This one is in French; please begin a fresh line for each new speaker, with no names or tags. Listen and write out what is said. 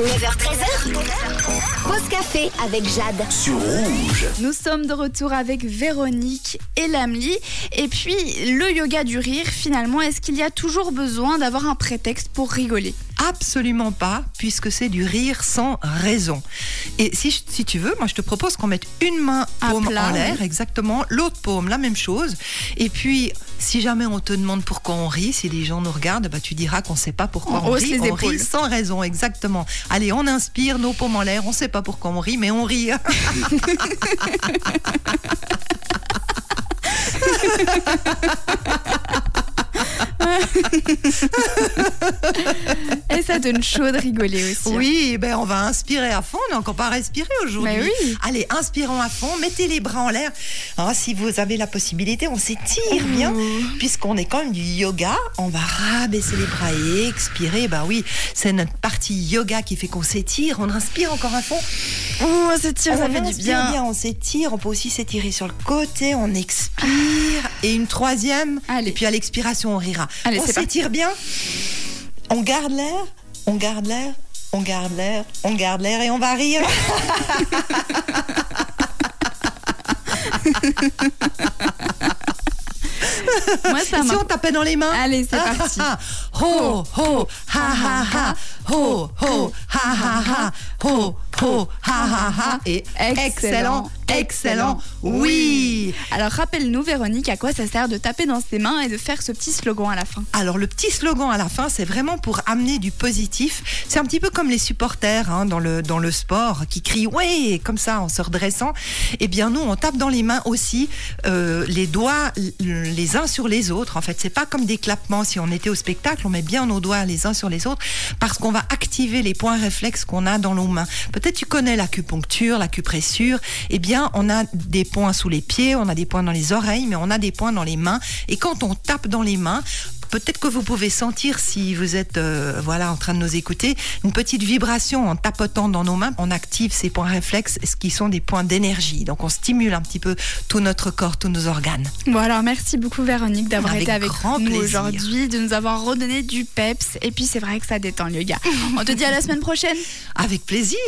9h13h. Pause café avec Jade.
sur rouge.
Nous sommes de retour avec Véronique et Lamli. Et puis, le yoga du rire, finalement, est-ce qu'il y a toujours besoin d'avoir un prétexte pour rigoler?
Absolument pas, puisque c'est du rire sans raison. Et si, si tu veux, moi je te propose qu'on mette une main
À
paume
plat,
en l'air,
oui.
exactement, l'autre paume, la même chose. Et puis, si jamais on te demande pourquoi on rit, si les gens nous regardent, bah, tu diras qu'on ne sait pas pourquoi
On
on, rit.
les
on rit sans raison, exactement. Allez, on inspire, nos paumes en l'air, on ne sait pas pourquoi on rit, mais on rit.
Ça donne chaud de rigoler aussi. hein.
Oui, ben on va inspirer à fond. On n'a encore pas respiré aujourd'hui.
Oui.
Allez, inspirons à fond. Mettez les bras en l'air. Alors, si vous avez la possibilité, on s'étire bien, puisqu'on est quand même du yoga. On va rabaisser les bras et expirer. Ben oui, c'est notre partie yoga qui fait qu'on s'étire. On inspire encore à fond.
Oh, ça tire, ça
on
fait du
inspire
bien.
On s'étire. On peut aussi s'étirer sur le côté. On expire. Et une troisième.
Allez.
Et puis à l'expiration, on rira.
Allez,
on s'étire bien. On garde l'air. On garde l'air. On garde l'air. On garde l'air et on va rire.
Moi, ça
si on tapait dans les mains
Allez, c'est
Ah,
parti.
ah, ah. Ho, ho, ha, ha, ha. Ho, ho, ha, ha, ha. Ho, ho, ha, ha, ha. Et
Excellent.
excellent, excellent, oui.
Alors, rappelle-nous, Véronique, à quoi ça sert de taper dans ses mains et de faire ce petit slogan à la fin
Alors le petit slogan à la fin, c'est vraiment pour amener du positif. C'est un petit peu comme les supporters hein, dans, le, dans le sport qui crient ouais comme ça en se redressant. Eh bien nous, on tape dans les mains aussi, euh, les doigts les uns sur les autres. En fait, c'est pas comme des clappements. Si on était au spectacle, on met bien nos doigts les uns sur les autres parce qu'on va activer les points réflexes qu'on a dans nos mains. Peut-être tu connais l'acupuncture, l'acupressure. Eh bien, on a des points sous les pieds, on a des points dans les oreilles, mais on a des points dans les mains. Et quand on tape dans les mains, Peut-être que vous pouvez sentir, si vous êtes euh, voilà en train de nous écouter, une petite vibration en tapotant dans nos mains. On active ces points réflexes, ce qui sont des points d'énergie. Donc on stimule un petit peu tout notre corps, tous nos organes.
Bon, alors, merci beaucoup, Véronique, d'avoir été avec
grand
nous aujourd'hui, de nous avoir redonné du peps. Et puis, c'est vrai que ça détend le yoga. On te dit à la semaine prochaine.
Avec plaisir.